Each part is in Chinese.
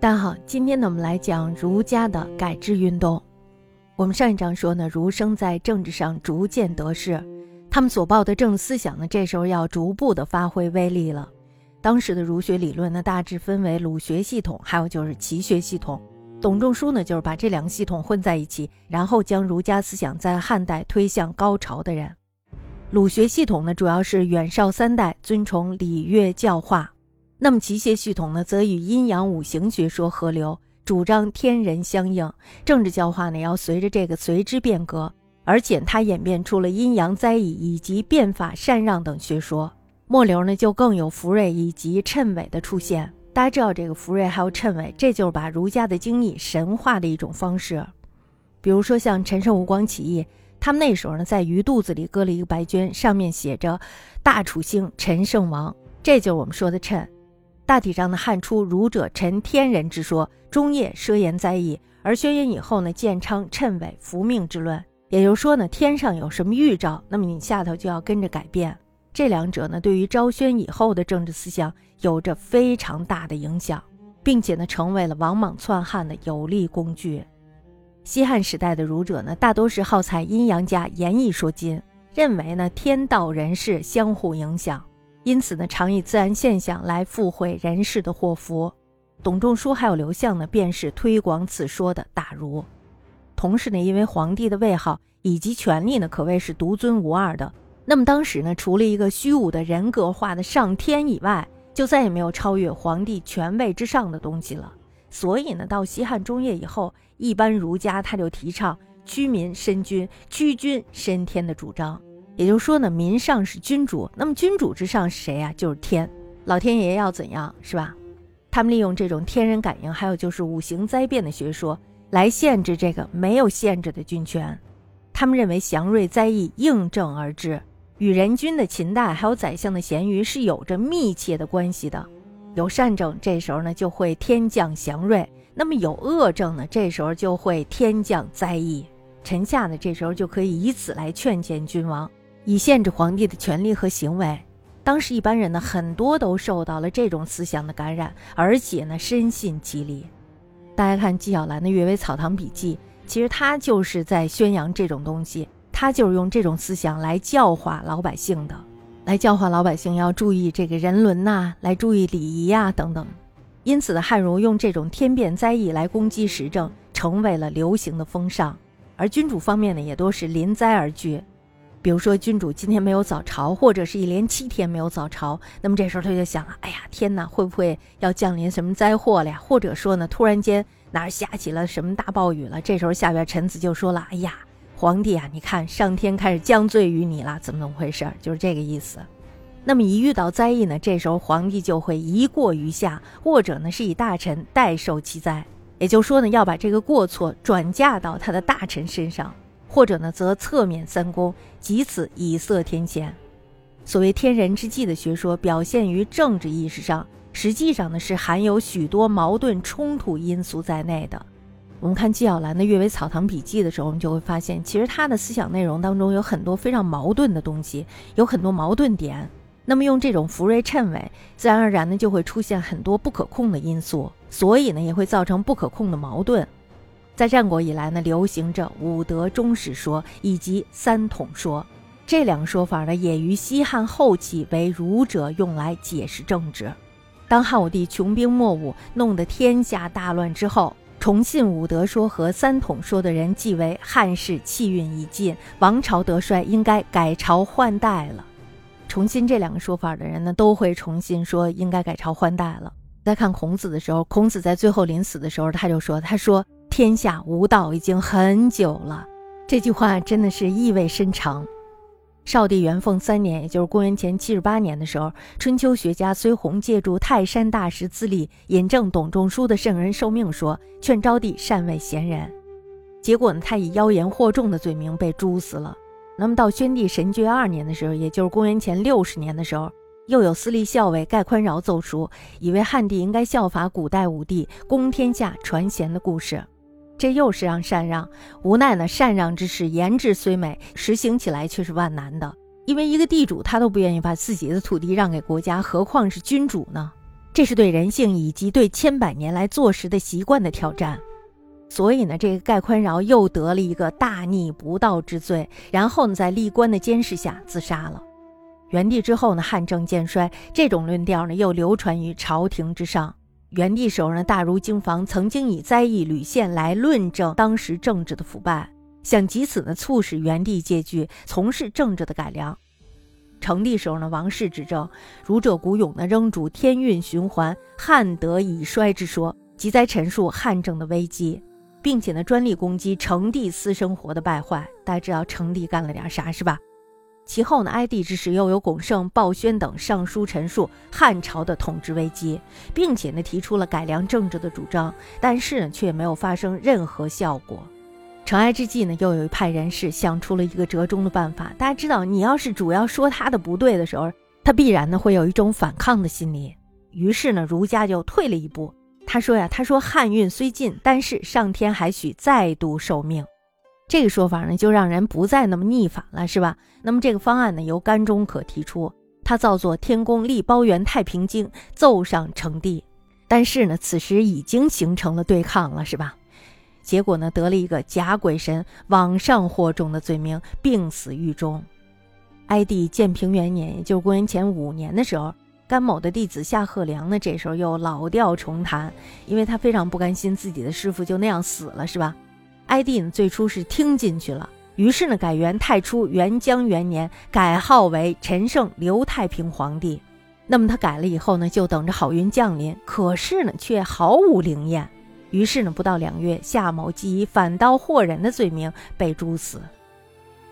大家好，今天呢，我们来讲儒家的改制运动。我们上一章说呢，儒生在政治上逐渐得势，他们所抱的政治思想呢，这时候要逐步的发挥威力了。当时的儒学理论呢，大致分为鲁学系统，还有就是齐学系统。董仲舒呢，就是把这两个系统混在一起，然后将儒家思想在汉代推向高潮的人。鲁学系统呢，主要是远绍三代尊崇礼乐教化。那么机械系统呢，则与阴阳五行学说合流，主张天人相应，政治教化呢要随着这个随之变革，而且它演变出了阴阳灾异以及变法禅让等学说。末流呢就更有福瑞以及谶纬的出现。大家知道这个福瑞还有谶纬，这就是把儒家的经义神化的一种方式。比如说像陈胜吴广起义，他们那时候呢在鱼肚子里搁了一个白绢，上面写着“大楚兴，陈胜亡”，这就是我们说的谶。大体上呢，汉初儒者陈天人之说，中叶奢言灾异，而轩辕以后呢，建昌谶纬福命之论。也就是说呢，天上有什么预兆，那么你下头就要跟着改变。这两者呢，对于昭宣以后的政治思想有着非常大的影响，并且呢，成为了王莽篡汉的有力工具。西汉时代的儒者呢，大多是好采阴阳家，严以说金，认为呢，天道人事相互影响。因此呢，常以自然现象来附会人世的祸福。董仲舒还有刘向呢，便是推广此说的大儒。同时呢，因为皇帝的位号以及权力呢，可谓是独尊无二的。那么当时呢，除了一个虚无的人格化的上天以外，就再也没有超越皇帝权位之上的东西了。所以呢，到西汉中叶以后，一般儒家他就提倡屈民身君，屈君身天的主张。也就是说呢，民上是君主，那么君主之上是谁呀？就是天，老天爷要怎样，是吧？他们利用这种天人感应，还有就是五行灾变的学说，来限制这个没有限制的君权。他们认为祥瑞灾异应证而至，与人君的秦代还有宰相的咸鱼是有着密切的关系的。有善政，这时候呢就会天降祥瑞；那么有恶政呢，这时候就会天降灾异。臣下呢，这时候就可以以此来劝谏君王。以限制皇帝的权力和行为，当时一般人呢，很多都受到了这种思想的感染，而且呢，深信其理。大家看纪晓岚的《阅微草堂笔记》，其实他就是在宣扬这种东西，他就是用这种思想来教化老百姓的，来教化老百姓要注意这个人伦呐，来注意礼仪呀等等。因此呢，汉儒用这种天变灾异来攻击时政，成为了流行的风尚。而君主方面呢，也都是临灾而惧。比如说，君主今天没有早朝，或者是一连七天没有早朝，那么这时候他就想了：哎呀，天哪，会不会要降临什么灾祸了呀？或者说呢，突然间哪儿下起了什么大暴雨了？这时候下边臣子就说了：哎呀，皇帝啊，你看上天开始降罪于你了，怎么怎么回事？就是这个意思。那么一遇到灾异呢，这时候皇帝就会一过于下，或者呢是以大臣代受其灾，也就是说呢，要把这个过错转嫁到他的大臣身上。或者呢，则侧免三公，即此以色天谴。所谓天人之际的学说，表现于政治意识上，实际上呢是含有许多矛盾冲突因素在内的。我们看纪晓岚的《阅微草堂笔记》的时候，我们就会发现，其实他的思想内容当中有很多非常矛盾的东西，有很多矛盾点。那么用这种福瑞谶纬，自然而然呢就会出现很多不可控的因素，所以呢也会造成不可控的矛盾。在战国以来呢，流行着五德终始说以及三统说，这两个说法呢，也于西汉后期为儒者用来解释政治。当汉武帝穷兵黩武，弄得天下大乱之后，崇信五德说和三统说的人，即为汉室气运已尽，王朝得衰，应该改朝换代了。崇信这两个说法的人呢，都会重新说应该改朝换代了。在看孔子的时候，孔子在最后临死的时候，他就说：“他说。”天下无道已经很久了，这句话真的是意味深长。少帝元凤三年，也就是公元前七十八年的时候，春秋学家崔弘借助泰山大石资历，引证董仲舒的圣人受命说，劝昭帝善为贤人。结果呢，他以妖言惑众的罪名被诛死了。那么到宣帝神爵二年的时候，也就是公元前六十年的时候，又有司隶校尉盖宽饶奏书，以为汉帝应该效法古代武帝，公天下传贤的故事。这又是让禅让，无奈呢，禅让之事言之虽美，实行起来却是万难的。因为一个地主他都不愿意把自己的土地让给国家，何况是君主呢？这是对人性以及对千百年来坐实的习惯的挑战。所以呢，这个盖宽饶又得了一个大逆不道之罪，然后呢，在历官的监视下自杀了。元帝之后呢，汉政渐衰，这种论调呢又流传于朝廷之上。元帝时候呢，大儒经房曾经以灾异屡现来论证当时政治的腐败，想藉此呢促使元帝借据从事政治的改良。成帝时候呢，王室执政，儒者古勇呢仍主天运循环、汉德已衰之说，即在陈述汉政的危机。并且呢，专利攻击成帝私生活的败坏。大家知道成帝干了点啥是吧？其后呢，哀帝之时又有龚胜、鲍宣等上书陈述汉朝的统治危机，并且呢提出了改良政治的主张，但是呢却没有发生任何效果。成哀之际呢，又有一派人士想出了一个折中的办法。大家知道，你要是主要说他的不对的时候，他必然呢会有一种反抗的心理。于是呢，儒家就退了一步。他说呀，他说汉运虽尽，但是上天还许再度受命。这个说法呢，就让人不再那么逆反了，是吧？那么这个方案呢，由甘忠可提出，他造作《天宫立包元太平经》，奏上成帝。但是呢，此时已经形成了对抗了，是吧？结果呢，得了一个假鬼神往上惑众的罪名，病死狱中。哀帝建平元年，也就是公元前五年的时候。甘某的弟子夏贺良呢，这时候又老调重弹，因为他非常不甘心自己的师傅就那样死了，是吧？哀帝呢最初是听进去了，于是呢改元太初元江元年，改号为陈胜刘太平皇帝。那么他改了以后呢，就等着好运降临，可是呢却毫无灵验。于是呢不到两月，夏某即以反刀惑人的罪名被诛死。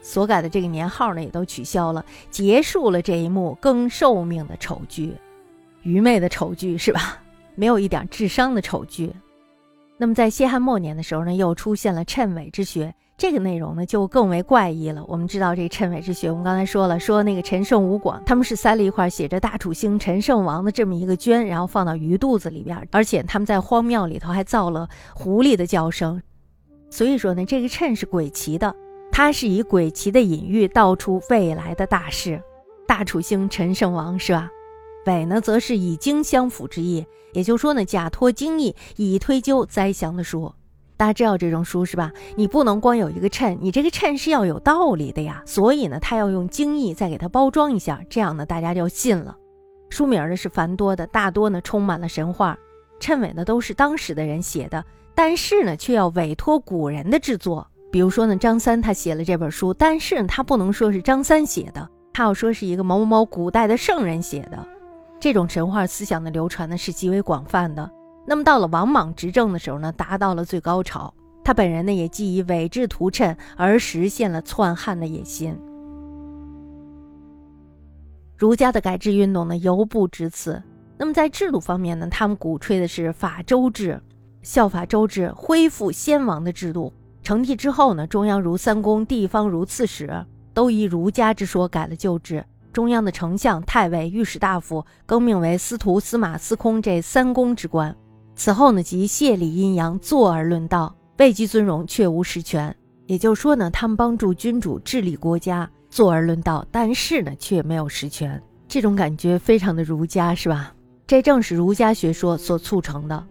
所改的这个年号呢，也都取消了，结束了这一幕更寿命的丑剧，愚昧的丑剧是吧？没有一点智商的丑剧。那么在西汉末年的时候呢，又出现了谶纬之学，这个内容呢就更为怪异了。我们知道这个谶纬之学，我们刚才说了，说那个陈胜吴广他们是塞了一块写着大楚兴陈胜王的这么一个绢，然后放到鱼肚子里边，而且他们在荒庙里头还造了狐狸的叫声，所以说呢，这个谶是鬼奇的。他是以鬼奇的隐喻道出未来的大事，大楚兴陈胜王是吧？伪呢，则是以经相符之意，也就是说呢，假托经义以推究灾祥的书。大家知道这种书是吧？你不能光有一个谶，你这个谶是要有道理的呀。所以呢，他要用经义再给它包装一下，这样呢，大家就信了。书名呢是繁多的，大多呢充满了神话。谶纬呢都是当时的人写的，但是呢却要委托古人的制作。比如说呢，张三他写了这本书，但是他不能说是张三写的，他要说是一个某某某古代的圣人写的。这种神话思想的流传呢是极为广泛的。那么到了王莽执政的时候呢，达到了最高潮。他本人呢也既以伪制图谶而实现了篡汉的野心。儒家的改制运动呢犹不止此。那么在制度方面呢，他们鼓吹的是法周制，效法周制，恢复先王的制度。成帝之后呢，中央如三公，地方如刺史，都以儒家之说改了旧制。中央的丞相、太尉、御史大夫更名为司徒、司马、司空这三公之官。此后呢，即谢礼阴阳，坐而论道，位极尊荣，却无实权。也就是说呢，他们帮助君主治理国家，坐而论道，但是呢，却没有实权。这种感觉非常的儒家，是吧？这正是儒家学说所促成的。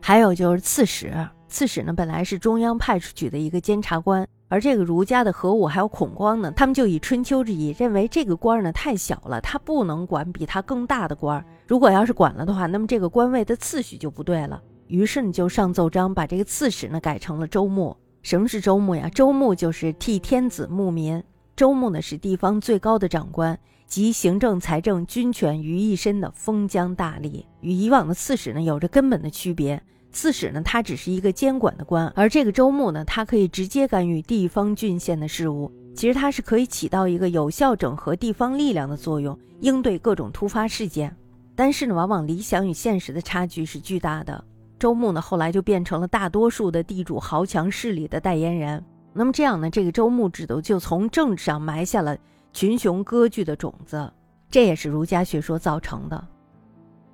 还有就是刺史。刺史呢，本来是中央派出去的一个监察官，而这个儒家的何武还有孔光呢，他们就以春秋之意，认为这个官呢太小了，他不能管比他更大的官。如果要是管了的话，那么这个官位的次序就不对了。于是呢，就上奏章，把这个刺史呢改成了州牧。什么是州牧呀？州牧就是替天子牧民。州牧呢是地方最高的长官，集行政、财政、军权于一身的封疆大吏，与以往的刺史呢有着根本的区别。刺史呢，他只是一个监管的官，而这个州牧呢，他可以直接干预地方郡县的事务。其实他是可以起到一个有效整合地方力量的作用，应对各种突发事件。但是呢，往往理想与现实的差距是巨大的。州牧呢，后来就变成了大多数的地主豪强势力的代言人。那么这样呢，这个州牧制度就从政治上埋下了群雄割据的种子，这也是儒家学说造成的。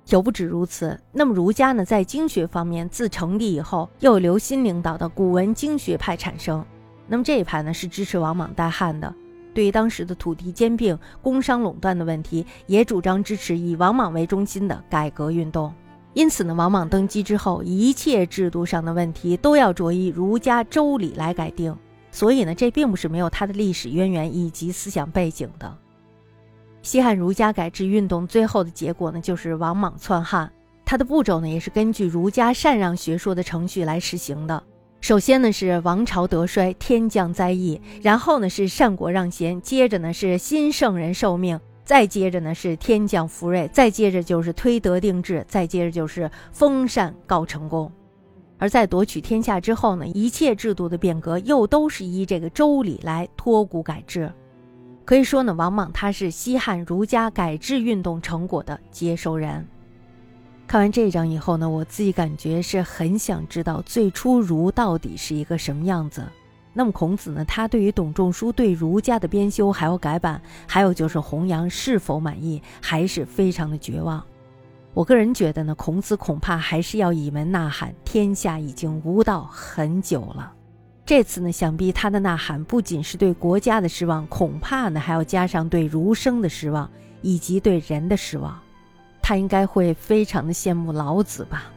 犹不止如此，那么儒家呢，在经学方面，自成立以后，又有刘歆领导的古文经学派产生。那么这一派呢，是支持王莽代汉的。对于当时的土地兼并、工商垄断的问题，也主张支持以王莽为中心的改革运动。因此呢，王莽登基之后，一切制度上的问题都要着以儒家周礼来改定。所以呢，这并不是没有他的历史渊源以及思想背景的。西汉儒家改制运动最后的结果呢，就是王莽篡汉。它的步骤呢，也是根据儒家禅让学说的程序来实行的。首先呢是王朝得衰，天降灾异，然后呢是善国让贤，接着呢是新圣人受命，再接着呢是天降福瑞，再接着就是推德定制，再接着就是封禅告成功。而在夺取天下之后呢，一切制度的变革又都是依这个周礼来托古改制。可以说呢，王莽他是西汉儒家改制运动成果的接收人。看完这一章以后呢，我自己感觉是很想知道最初儒到底是一个什么样子。那么孔子呢，他对于董仲舒对儒家的编修还有改版，还有就是弘扬是否满意，还是非常的绝望。我个人觉得呢，孔子恐怕还是要以门呐喊：天下已经无道很久了。这次呢，想必他的呐喊不仅是对国家的失望，恐怕呢还要加上对儒生的失望，以及对人的失望。他应该会非常的羡慕老子吧。